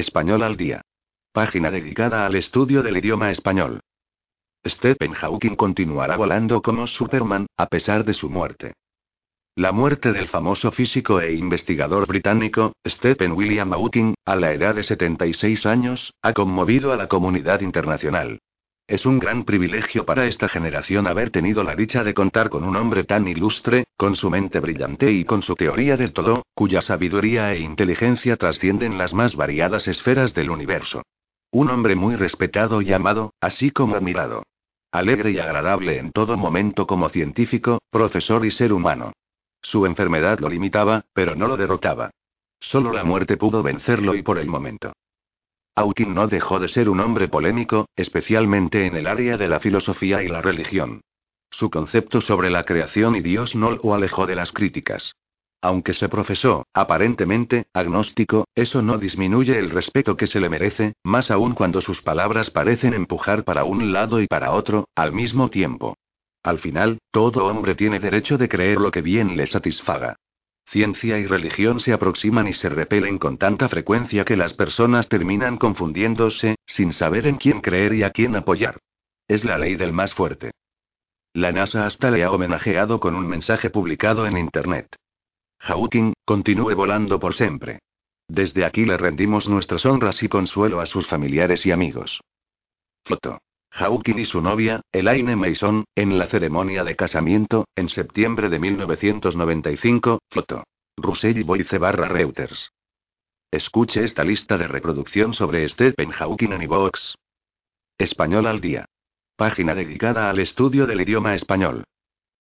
Español al día. Página dedicada al estudio del idioma español. Stephen Hawking continuará volando como Superman, a pesar de su muerte. La muerte del famoso físico e investigador británico, Stephen William Hawking, a la edad de 76 años, ha conmovido a la comunidad internacional. Es un gran privilegio para esta generación haber tenido la dicha de contar con un hombre tan ilustre, con su mente brillante y con su teoría del todo, cuya sabiduría e inteligencia trascienden las más variadas esferas del universo. Un hombre muy respetado y amado, así como admirado. Alegre y agradable en todo momento como científico, profesor y ser humano. Su enfermedad lo limitaba, pero no lo derrotaba. Solo la muerte pudo vencerlo y por el momento. Hawking no dejó de ser un hombre polémico, especialmente en el área de la filosofía y la religión. Su concepto sobre la creación y Dios no lo alejó de las críticas. Aunque se profesó, aparentemente, agnóstico, eso no disminuye el respeto que se le merece, más aún cuando sus palabras parecen empujar para un lado y para otro, al mismo tiempo. Al final, todo hombre tiene derecho de creer lo que bien le satisfaga. Ciencia y religión se aproximan y se repelen con tanta frecuencia que las personas terminan confundiéndose, sin saber en quién creer y a quién apoyar. Es la ley del más fuerte. La NASA hasta le ha homenajeado con un mensaje publicado en Internet. Hawking, continúe volando por siempre. Desde aquí le rendimos nuestras honras y consuelo a sus familiares y amigos. Foto. Hawking y su novia, Elaine Mason, en la ceremonia de casamiento, en septiembre de 1995, foto. Russell Boyce barra Reuters. Escuche esta lista de reproducción sobre Stephen Hawking en iVoox. Español al día. Página dedicada al estudio del idioma español.